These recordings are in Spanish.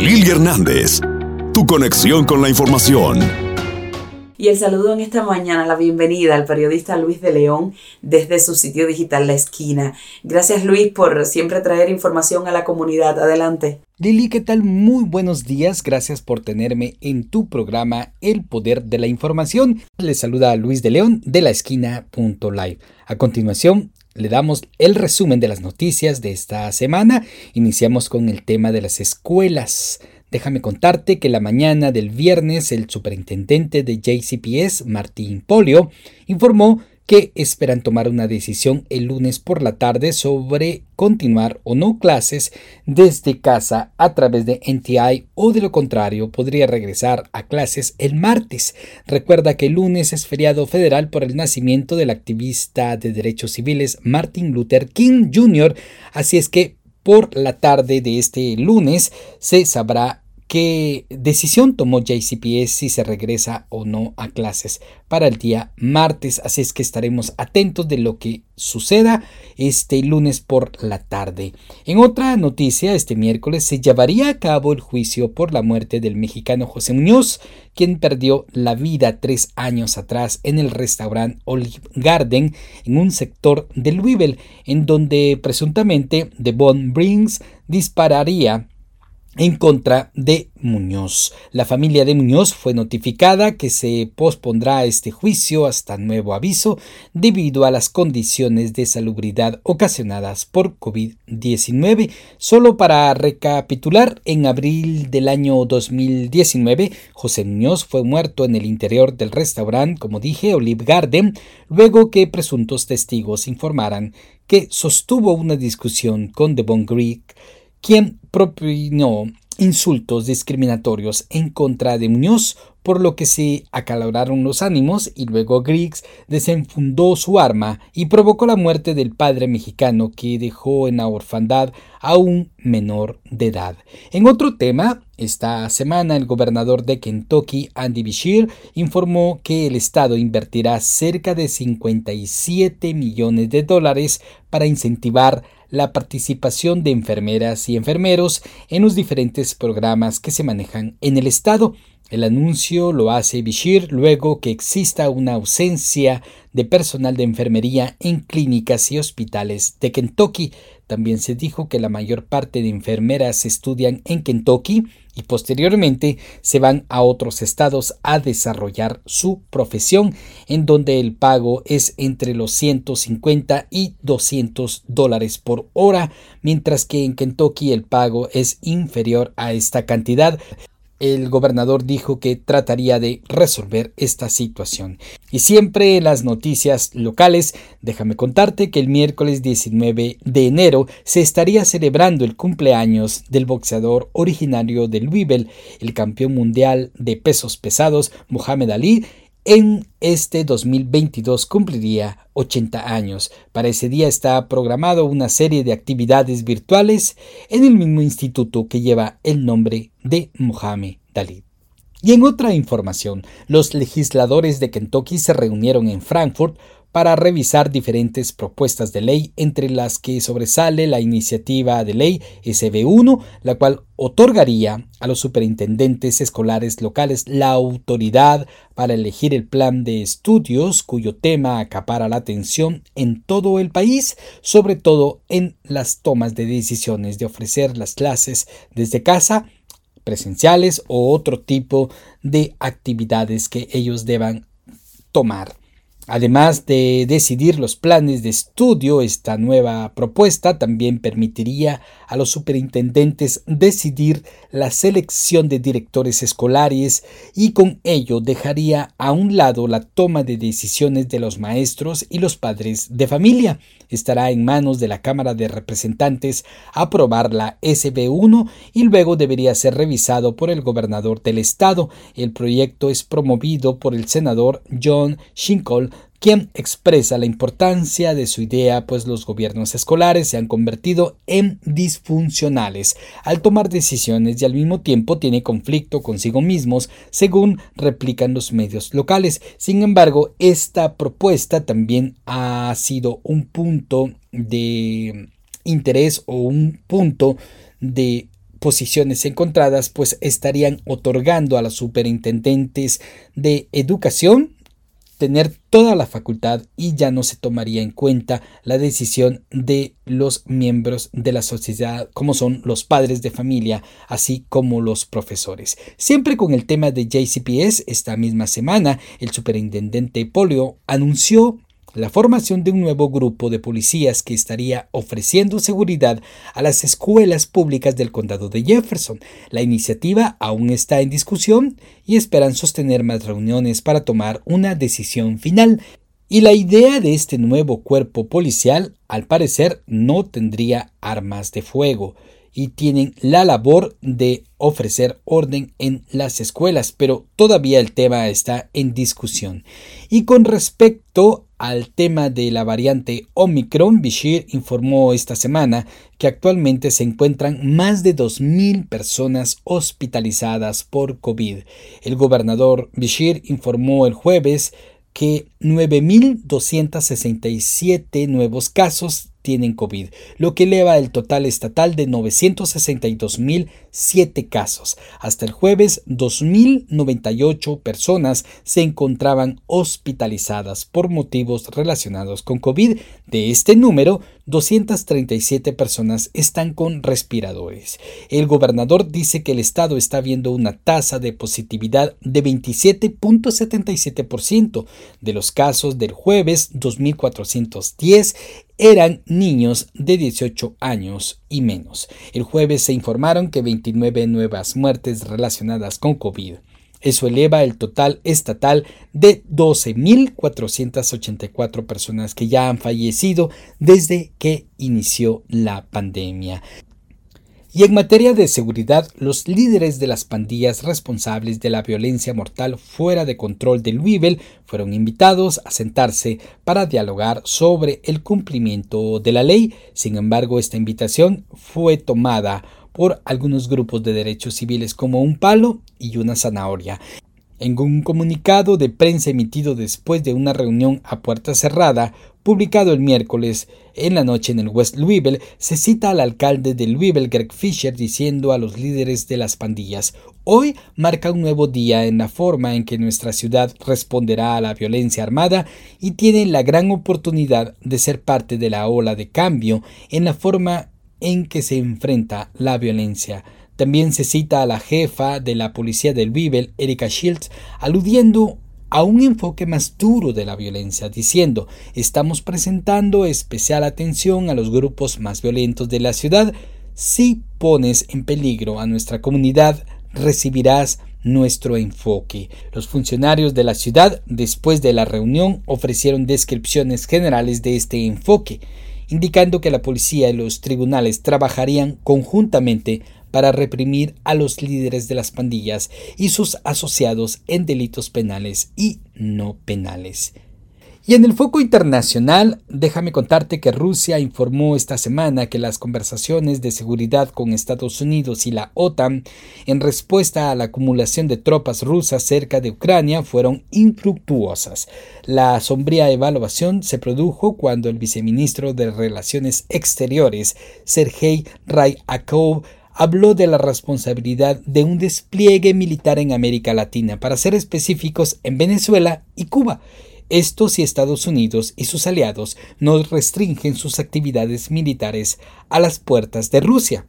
Lili Hernández, tu conexión con la información. Y el saludo en esta mañana, la bienvenida al periodista Luis de León desde su sitio digital La Esquina. Gracias Luis por siempre traer información a la comunidad. Adelante. Lili, ¿qué tal? Muy buenos días. Gracias por tenerme en tu programa El Poder de la Información. Les saluda Luis de León de la esquina.live. A continuación, le damos el resumen de las noticias de esta semana. Iniciamos con el tema de las escuelas. Déjame contarte que la mañana del viernes el superintendente de JCPS, Martín Polio, informó que esperan tomar una decisión el lunes por la tarde sobre continuar o no clases desde casa a través de NTI o de lo contrario podría regresar a clases el martes. Recuerda que el lunes es feriado federal por el nacimiento del activista de derechos civiles Martin Luther King Jr., así es que por la tarde de este lunes se sabrá qué decisión tomó JCPS si se regresa o no a clases para el día martes, así es que estaremos atentos de lo que suceda este lunes por la tarde. En otra noticia, este miércoles se llevaría a cabo el juicio por la muerte del mexicano José Muñoz, quien perdió la vida tres años atrás en el restaurante Olive Garden en un sector de Louisville, en donde presuntamente Devon Brings dispararía en contra de Muñoz. La familia de Muñoz fue notificada que se pospondrá este juicio hasta nuevo aviso debido a las condiciones de salubridad ocasionadas por COVID-19. Solo para recapitular, en abril del año 2019, José Muñoz fue muerto en el interior del restaurante, como dije, Olive Garden, luego que presuntos testigos informaran que sostuvo una discusión con Devon Greek quien propinó insultos discriminatorios en contra de Muñoz, por lo que se acaloraron los ánimos y luego Griggs desenfundó su arma y provocó la muerte del padre mexicano que dejó en la orfandad a un menor de edad. En otro tema, esta semana el gobernador de Kentucky, Andy Beshear, informó que el estado invertirá cerca de 57 millones de dólares para incentivar la participación de enfermeras y enfermeros en los diferentes programas que se manejan en el Estado. El anuncio lo hace Bishir luego que exista una ausencia de personal de enfermería en clínicas y hospitales de Kentucky. También se dijo que la mayor parte de enfermeras estudian en Kentucky y posteriormente se van a otros estados a desarrollar su profesión, en donde el pago es entre los 150 y 200 dólares por hora, mientras que en Kentucky el pago es inferior a esta cantidad el gobernador dijo que trataría de resolver esta situación. Y siempre en las noticias locales, déjame contarte que el miércoles 19 de enero se estaría celebrando el cumpleaños del boxeador originario de Louisville, el campeón mundial de pesos pesados, Muhammad Ali, en este 2022 cumpliría 80 años. Para ese día está programado una serie de actividades virtuales en el mismo instituto que lleva el nombre de Mohamed Dalí. Y en otra información, los legisladores de Kentucky se reunieron en Frankfurt para revisar diferentes propuestas de ley, entre las que sobresale la iniciativa de ley SB1, la cual otorgaría a los superintendentes escolares locales la autoridad para elegir el plan de estudios cuyo tema acapara la atención en todo el país, sobre todo en las tomas de decisiones de ofrecer las clases desde casa presenciales o otro tipo de actividades que ellos deban tomar. Además de decidir los planes de estudio, esta nueva propuesta también permitiría a los superintendentes decidir la selección de directores escolares y con ello dejaría a un lado la toma de decisiones de los maestros y los padres de familia. Estará en manos de la Cámara de Representantes aprobar la SB1 y luego debería ser revisado por el gobernador del estado. El proyecto es promovido por el senador John Shinkle quien expresa la importancia de su idea, pues los gobiernos escolares se han convertido en disfuncionales al tomar decisiones y al mismo tiempo tiene conflicto consigo mismos, según replican los medios locales. Sin embargo, esta propuesta también ha sido un punto de interés o un punto de posiciones encontradas, pues estarían otorgando a los superintendentes de educación tener toda la facultad y ya no se tomaría en cuenta la decisión de los miembros de la sociedad, como son los padres de familia, así como los profesores. Siempre con el tema de JCPS, esta misma semana, el superintendente Polio anunció la formación de un nuevo grupo de policías que estaría ofreciendo seguridad a las escuelas públicas del condado de Jefferson. La iniciativa aún está en discusión y esperan sostener más reuniones para tomar una decisión final. Y la idea de este nuevo cuerpo policial, al parecer, no tendría armas de fuego y tienen la labor de ofrecer orden en las escuelas, pero todavía el tema está en discusión. Y con respecto al tema de la variante Omicron, Bishir informó esta semana que actualmente se encuentran más de 2.000 personas hospitalizadas por COVID. El gobernador Bishir informó el jueves que 9.267 nuevos casos tienen COVID, lo que eleva el total estatal de 962.007 casos. Hasta el jueves, 2.098 personas se encontraban hospitalizadas por motivos relacionados con COVID. De este número, 237 personas están con respiradores. El gobernador dice que el estado está viendo una tasa de positividad de 27.77%. De los casos del jueves, 2.410 eran niños de 18 años y menos. El jueves se informaron que 29 nuevas muertes relacionadas con COVID. Eso eleva el total estatal de 12.484 personas que ya han fallecido desde que inició la pandemia. Y en materia de seguridad, los líderes de las pandillas responsables de la violencia mortal fuera de control de Louisville fueron invitados a sentarse para dialogar sobre el cumplimiento de la ley. Sin embargo, esta invitación fue tomada por algunos grupos de derechos civiles como un palo y una zanahoria. En un comunicado de prensa emitido después de una reunión a puerta cerrada, publicado el miércoles en la noche en el West Louisville, se cita al alcalde de Louisville, Greg Fisher, diciendo a los líderes de las pandillas, hoy marca un nuevo día en la forma en que nuestra ciudad responderá a la violencia armada y tiene la gran oportunidad de ser parte de la ola de cambio en la forma en que se enfrenta la violencia. También se cita a la jefa de la policía del Louisville, Erika Shields, aludiendo a un enfoque más duro de la violencia, diciendo, estamos presentando especial atención a los grupos más violentos de la ciudad. Si pones en peligro a nuestra comunidad, recibirás nuestro enfoque. Los funcionarios de la ciudad, después de la reunión, ofrecieron descripciones generales de este enfoque, indicando que la policía y los tribunales trabajarían conjuntamente para reprimir a los líderes de las pandillas y sus asociados en delitos penales y no penales. Y en el foco internacional, déjame contarte que Rusia informó esta semana que las conversaciones de seguridad con Estados Unidos y la OTAN en respuesta a la acumulación de tropas rusas cerca de Ucrania fueron infructuosas. La sombría evaluación se produjo cuando el viceministro de Relaciones Exteriores, Sergei Ryakov, habló de la responsabilidad de un despliegue militar en América Latina, para ser específicos en Venezuela y Cuba. Esto si Estados Unidos y sus aliados no restringen sus actividades militares a las puertas de Rusia.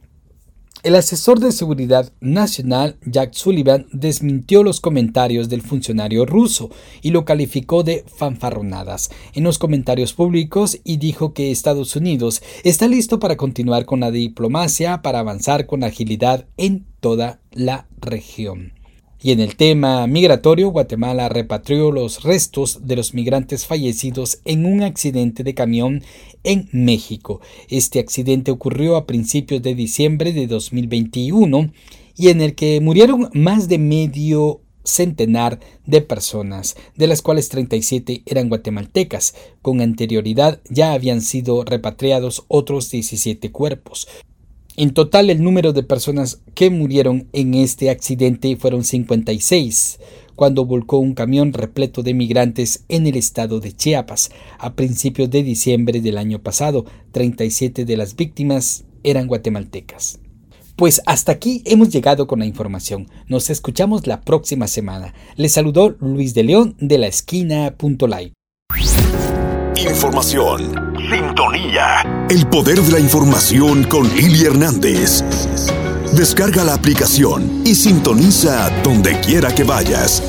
El asesor de seguridad nacional Jack Sullivan desmintió los comentarios del funcionario ruso y lo calificó de fanfarronadas en los comentarios públicos y dijo que Estados Unidos está listo para continuar con la diplomacia para avanzar con agilidad en toda la región. Y en el tema migratorio, Guatemala repatrió los restos de los migrantes fallecidos en un accidente de camión en México. Este accidente ocurrió a principios de diciembre de 2021 y en el que murieron más de medio centenar de personas, de las cuales 37 eran guatemaltecas. Con anterioridad ya habían sido repatriados otros 17 cuerpos. En total, el número de personas que murieron en este accidente fueron 56, cuando volcó un camión repleto de migrantes en el estado de Chiapas. A principios de diciembre del año pasado, 37 de las víctimas eran guatemaltecas. Pues hasta aquí hemos llegado con la información. Nos escuchamos la próxima semana. Les saludó Luis de León de la esquina.live. Información. Sintonía. El poder de la información con Lili Hernández. Descarga la aplicación y sintoniza donde quiera que vayas.